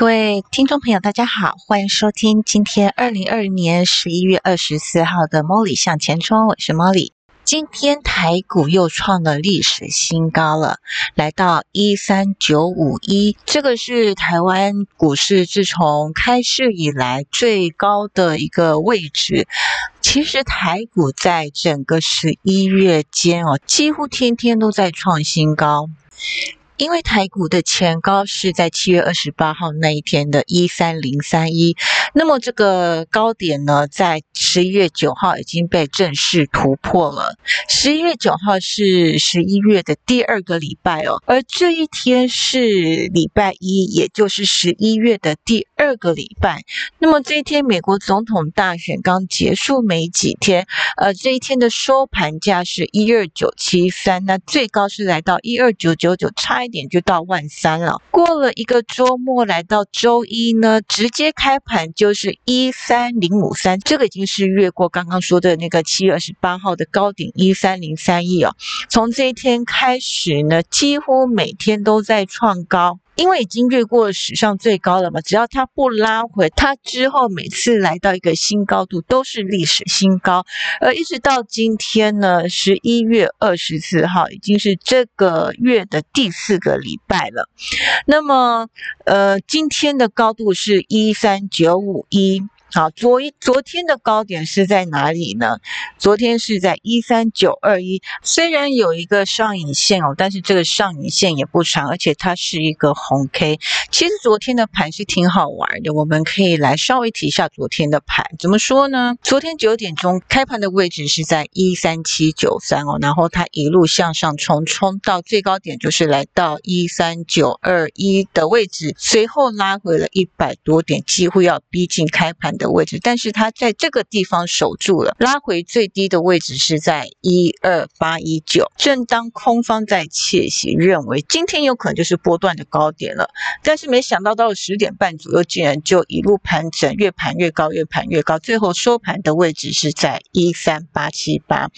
各位听众朋友，大家好，欢迎收听今天二零二零年十一月二十四号的 Molly 向前冲，我是 Molly。今天台股又创了历史新高了，来到一三九五一，这个是台湾股市自从开市以来最高的一个位置。其实台股在整个十一月间哦，几乎天天都在创新高。因为台股的前高是在七月二十八号那一天的一三零三一，那么这个高点呢，在十一月九号已经被正式突破了。十一月九号是十一月的第二个礼拜哦，而这一天是礼拜一，也就是十一月的第二个礼拜。那么这一天，美国总统大选刚结束没几天，呃，这一天的收盘价是一二九七三，那最高是来到一二九九九，差一。点就到万三了。过了一个周末，来到周一呢，直接开盘就是一三零五三，这个已经是越过刚刚说的那个七月二十八号的高点一三零三亿哦。从这一天开始呢，几乎每天都在创高。因为已经越过史上最高了嘛，只要它不拉回，它之后每次来到一个新高度都是历史新高。而一直到今天呢，十一月二十四号已经是这个月的第四个礼拜了。那么，呃，今天的高度是一三九五一。好，昨一昨天的高点是在哪里呢？昨天是在一三九二一，虽然有一个上影线哦，但是这个上影线也不长，而且它是一个红 K。其实昨天的盘是挺好玩的，我们可以来稍微提一下昨天的盘。怎么说呢？昨天九点钟开盘的位置是在一三七九三哦，然后它一路向上冲，冲到最高点就是来到一三九二一的位置，随后拉回了一百多点，几乎要逼近开盘。的位置，但是它在这个地方守住了，拉回最低的位置是在一二八一九。正当空方在窃喜，认为今天有可能就是波段的高点了，但是没想到到了十点半左右，竟然就一路盘整，越盘越高，越盘越高，最后收盘的位置是在一三八七八。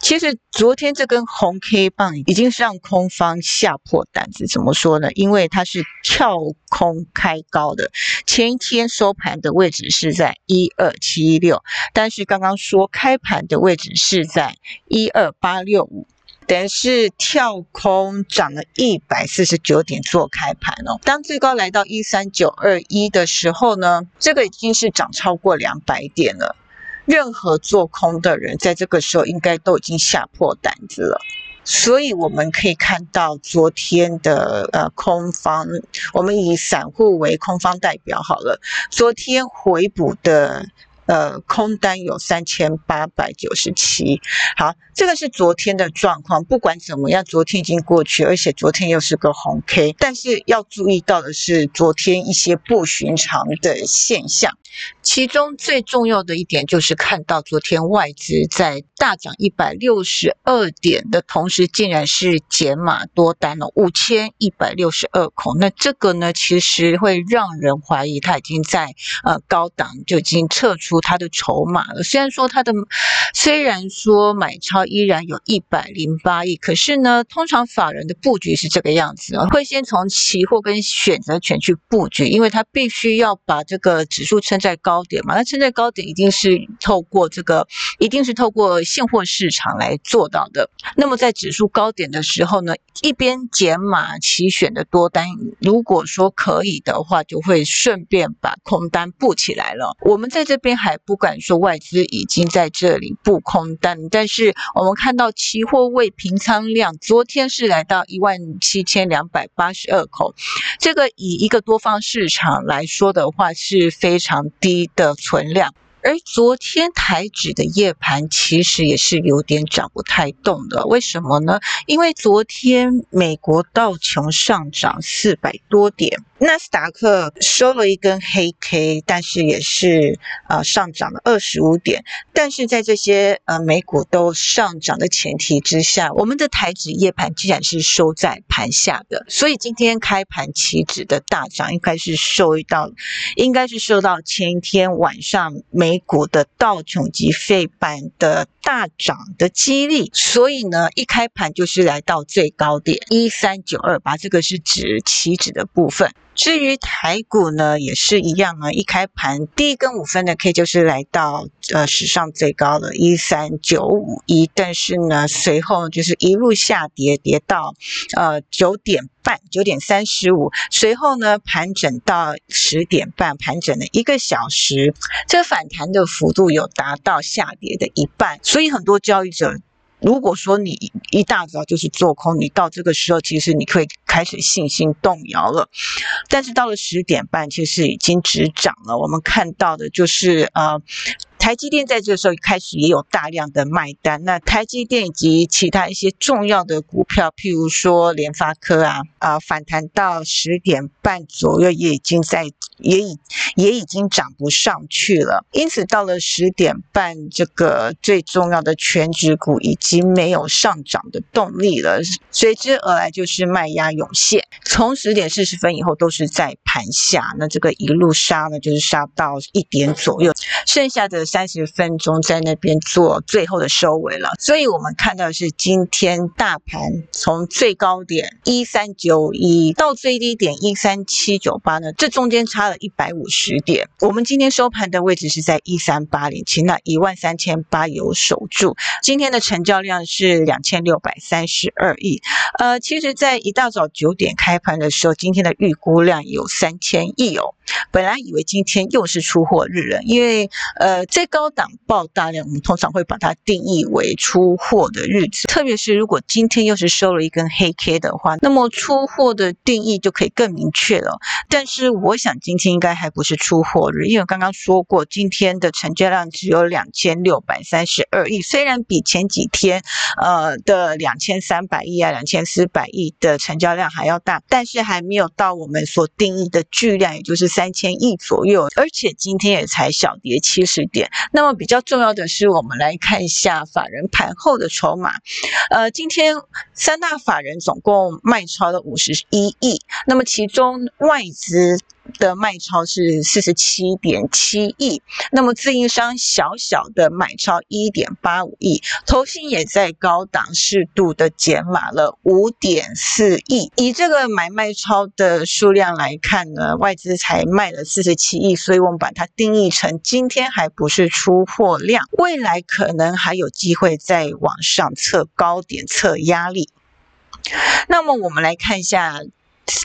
其实昨天这根红 K 棒已经是让空方吓破胆子，怎么说呢？因为它是跳空开高的，前一天收盘的位置是在。一二七一六，但是刚刚说开盘的位置是在一二八六五，等于是跳空涨了一百四十九点做开盘哦。当最高来到一三九二一的时候呢，这个已经是涨超过两百点了。任何做空的人在这个时候应该都已经吓破胆子了。所以我们可以看到昨天的呃空方，我们以散户为空方代表好了，昨天回补的。呃，空单有三千八百九十七。好，这个是昨天的状况。不管怎么样，昨天已经过去，而且昨天又是个红 K。但是要注意到的是，昨天一些不寻常的现象，其中最重要的一点就是看到昨天外资在大涨一百六十二点的同时，竟然是减码多单了五千一百六十二口。那这个呢，其实会让人怀疑它已经在呃高档就已经撤出。它的筹码了，虽然说它的虽然说买超依然有一百零八亿，可是呢，通常法人的布局是这个样子啊，会先从期货跟选择权去布局，因为它必须要把这个指数撑在高点嘛，那撑在高点一定是透过这个，一定是透过现货市场来做到的。那么在指数高点的时候呢，一边减码期选的多单，如果说可以的话，就会顺便把空单布起来了。我们在这边还。不敢说外资已经在这里布空单，但是我们看到期货未平仓量昨天是来到一万七千两百八十二口，这个以一个多方市场来说的话是非常低的存量。而昨天台指的夜盘其实也是有点涨不太动的，为什么呢？因为昨天美国道琼上涨四百多点。纳斯达克收了一根黑 K，但是也是呃上涨了二十五点。但是在这些呃美股都上涨的前提之下，我们的台指夜盘竟然是收在盘下的。所以今天开盘期指的大涨，应该是受到，应该是受到前一天晚上美股的道琼及费板的大涨的激励。所以呢，一开盘就是来到最高点一三九二八，这个是指期指的部分。至于台股呢，也是一样啊，一开盘第一根五分的 K 就是来到呃史上最高的一三九五一，但是呢，随后就是一路下跌，跌到呃九点半，九点三十五，随后呢盘整到十点半，盘整了一个小时，这反弹的幅度有达到下跌的一半，所以很多交易者。如果说你一大早就是做空，你到这个时候其实你可以开始信心动摇了。但是到了十点半，其实已经止涨了。我们看到的就是呃。台积电在这个时候开始也有大量的卖单，那台积电以及其他一些重要的股票，譬如说联发科啊，啊反弹到十点半左右，也已经在也已也已经涨不上去了。因此到了十点半，这个最重要的全指股已经没有上涨的动力了，随之而来就是卖压涌现。从十点四十分以后都是在盘下，那这个一路杀呢，就是杀到一点左右，剩下的。三十分钟在那边做最后的收尾了，所以我们看到是今天大盘从最高点一三九一到最低点一三七九八呢，这中间差了一百五十点。我们今天收盘的位置是在一三八零七，那一万三千八有守住。今天的成交量是两千六百三十二亿。呃，其实，在一大早九点开盘的时候，今天的预估量有三千亿哦。本来以为今天又是出货日了，因为呃，最高档爆大量，我们通常会把它定义为出货的日子。特别是如果今天又是收了一根黑 K 的话，那么出货的定义就可以更明确了。但是我想今天应该还不是出货日，因为刚刚说过，今天的成交量只有两千六百三十二亿，虽然比前几天呃的两千三百亿啊、两千四百亿的成交量还要大，但是还没有到我们所定义的巨量，也就是三。千亿左右，而且今天也才小跌七十点。那么比较重要的是，我们来看一下法人盘后的筹码。呃，今天三大法人总共卖超了五十一亿，那么其中外资。的卖超是四十七点七亿，那么自营商小小的买超一点八五亿，投信也在高档适度的减码了五点四亿。以这个买卖超的数量来看呢，外资才卖了四十七亿，所以我们把它定义成今天还不是出货量，未来可能还有机会再往上测高点、测压力。那么我们来看一下。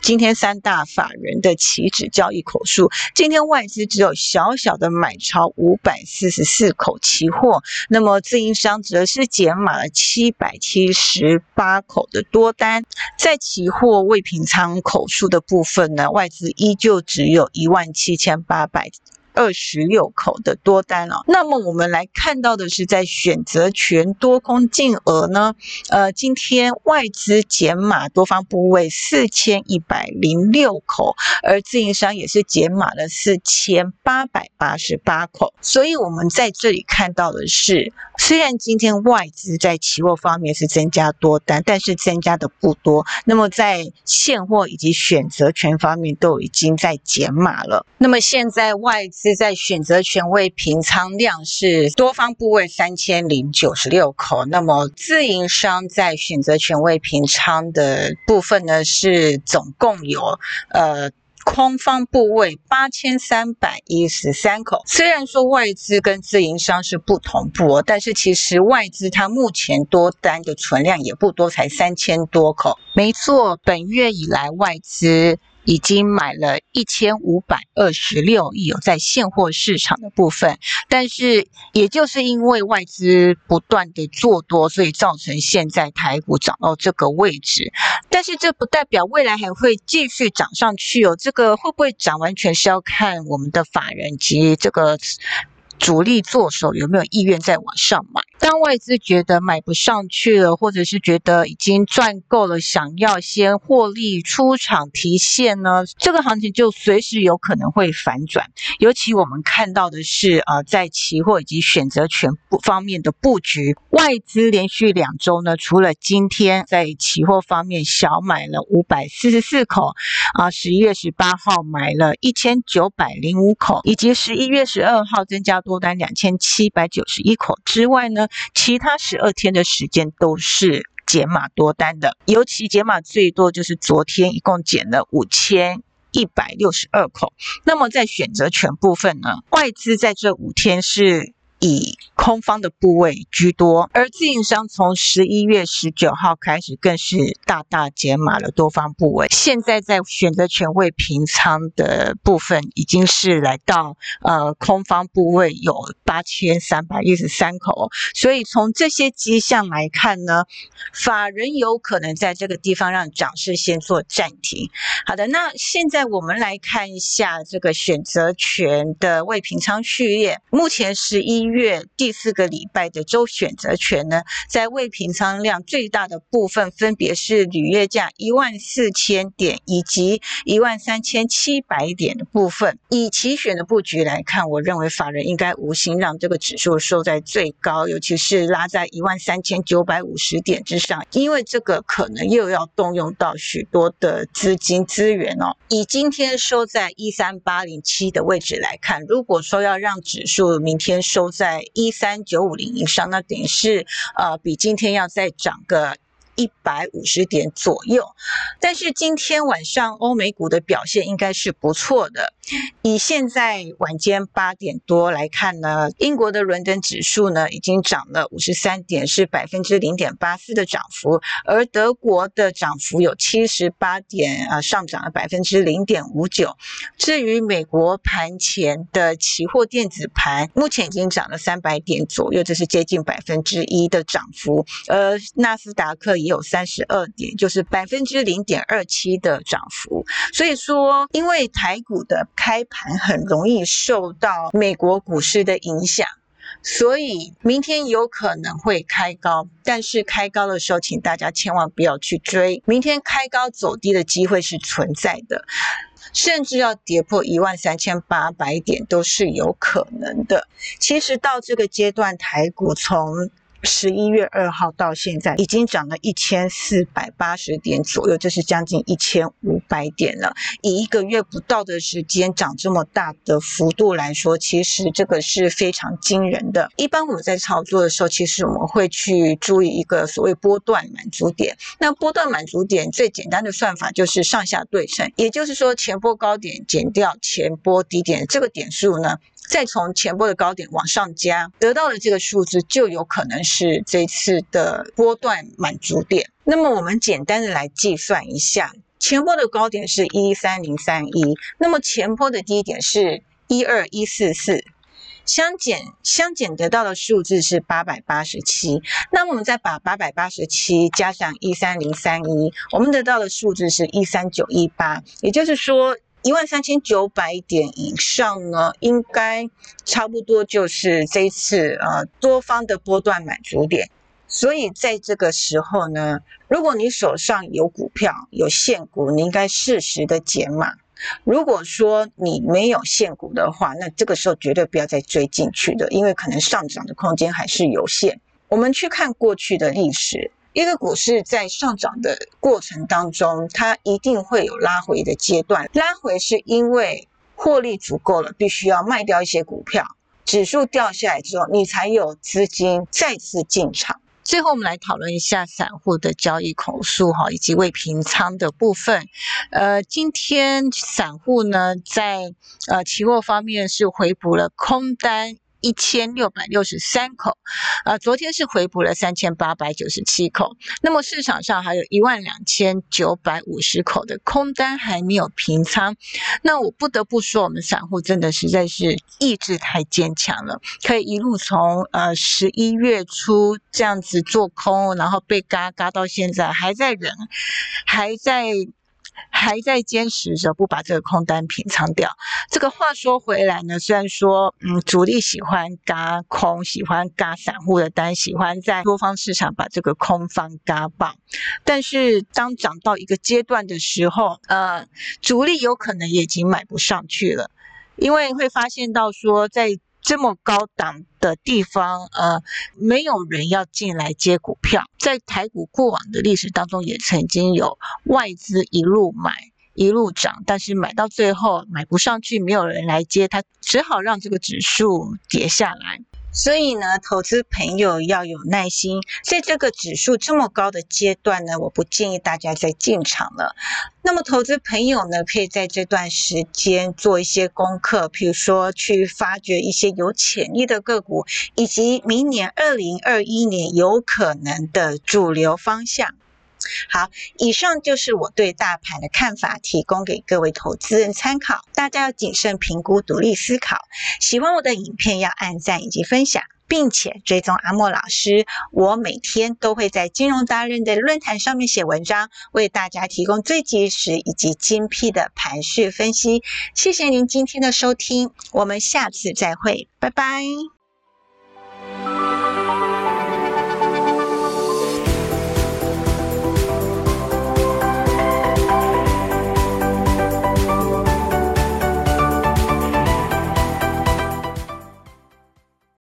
今天三大法人的期指交易口数，今天外资只有小小的买超五百四十四口期货，那么自营商则是减码了七百七十八口的多单，在期货未平仓口数的部分呢，外资依旧只有一万七千八百。二十六口的多单了，那么我们来看到的是，在选择权多空净额呢，呃，今天外资减码多方部位四千一百零六口，而自营商也是减码了四千八百八十八口，所以我们在这里看到的是，虽然今天外资在期货方面是增加多单，但是增加的不多，那么在现货以及选择权方面都已经在减码了，那么现在外资。是在选择权位平仓量是多方部位三千零九十六口，那么自营商在选择权位平仓的部分呢是总共有呃空方部位八千三百一十三口。虽然说外资跟自营商是不同步，但是其实外资它目前多单的存量也不多，才三千多口。没错，本月以来外资。已经买了一千五百二十六亿有在现货市场的部分，但是也就是因为外资不断的做多，所以造成现在台股涨到这个位置。但是这不代表未来还会继续涨上去哦，这个会不会涨，完全是要看我们的法人及这个。主力做手有没有意愿再往上买？当外资觉得买不上去了，或者是觉得已经赚够了，想要先获利出场提现呢？这个行情就随时有可能会反转。尤其我们看到的是，呃，在期货以及选择权方面的布局，外资连续两周呢，除了今天在期货方面小买了五百四十四口，啊，十一月十八号买了一千九百零五口，以及十一月十二号增加。多单两千七百九十一口之外呢，其他十二天的时间都是减码多单的，尤其减码最多就是昨天，一共减了五千。一百六十二口。那么在选择权部分呢，外资在这五天是。以空方的部位居多，而自营商从十一月十九号开始更是大大减码了多方部位。现在在选择权位平仓的部分已经是来到呃空方部位有八千三百一十三口，所以从这些迹象来看呢，法人有可能在这个地方让涨势先做暂停。好的，那现在我们来看一下这个选择权的未平仓序列，目前十一。月第四个礼拜的周选择权呢，在未平仓量最大的部分，分别是履约价一万四千点以及一万三千七百点的部分。以期选的布局来看，我认为法人应该无心让让这个指数收在最高，尤其是拉在一万三千九百五十点之上，因为这个可能又要动用到许多的资金资源哦。以今天收在一三八零七的位置来看，如果说要让指数明天收在一三九五零以上，那等于是呃比今天要再涨个。一百五十点左右，但是今天晚上欧美股的表现应该是不错的。以现在晚间八点多来看呢，英国的伦敦指数呢已经涨了五十三点，是百分之零点八四的涨幅，而德国的涨幅有七十八点，啊上涨了百分之零点五九。至于美国盘前的期货电子盘，目前已经涨了三百点左右，这是接近百分之一的涨幅，而纳斯达克。也有三十二点，就是百分之零点二七的涨幅。所以说，因为台股的开盘很容易受到美国股市的影响，所以明天有可能会开高。但是开高的时候，请大家千万不要去追。明天开高走低的机会是存在的，甚至要跌破一万三千八百点都是有可能的。其实到这个阶段，台股从十一月二号到现在，已经涨了一千四百八十点左右，这是将近一千五百点了。以一个月不到的时间涨这么大的幅度来说，其实这个是非常惊人的。一般我们在操作的时候，其实我们会去注意一个所谓波段满足点。那波段满足点最简单的算法就是上下对称，也就是说前波高点减掉前波低点，这个点数呢？再从前波的高点往上加，得到的这个数字就有可能是这次的波段满足点。那么我们简单的来计算一下，前波的高点是一三零三一，那么前波的低点是一二一四四，相减相减得到的数字是八百八十七。那我们再把八百八十七加上一三零三一，我们得到的数字是一三九一八，也就是说。一万三千九百点以上呢，应该差不多就是这一次呃多方的波段满足点。所以在这个时候呢，如果你手上有股票有现股，你应该适时的减码。如果说你没有现股的话，那这个时候绝对不要再追进去的，因为可能上涨的空间还是有限。我们去看过去的历史。一个股市在上涨的过程当中，它一定会有拉回的阶段。拉回是因为获利足够了，必须要卖掉一些股票。指数掉下来之后，你才有资金再次进场。最后，我们来讨论一下散户的交易口数哈，以及未平仓的部分。呃，今天散户呢，在呃期货方面是回补了空单。一千六百六十三口，啊，昨天是回补了三千八百九十七口，那么市场上还有一万两千九百五十口的空单还没有平仓，那我不得不说，我们散户真的实在是意志太坚强了，可以一路从呃十一月初这样子做空，然后被嘎嘎到现在还在忍，还在。还在坚持着不把这个空单平仓掉。这个话说回来呢，虽然说，嗯，主力喜欢嘎空，喜欢嘎散户的单，喜欢在多方市场把这个空方嘎爆，但是当涨到一个阶段的时候，呃，主力有可能也已经买不上去了，因为会发现到说在。这么高档的地方，呃，没有人要进来接股票。在台股过往的历史当中，也曾经有外资一路买一路涨，但是买到最后买不上去，没有人来接，它只好让这个指数跌下来。所以呢，投资朋友要有耐心，在这个指数这么高的阶段呢，我不建议大家再进场了。那么，投资朋友呢，可以在这段时间做一些功课，比如说去发掘一些有潜力的个股，以及明年二零二一年有可能的主流方向。好，以上就是我对大盘的看法，提供给各位投资人参考。大家要谨慎评估，独立思考。喜欢我的影片要按赞以及分享，并且追踪阿莫老师。我每天都会在金融达人的论坛上面写文章，为大家提供最及时以及精辟的盘序分析。谢谢您今天的收听，我们下次再会，拜拜。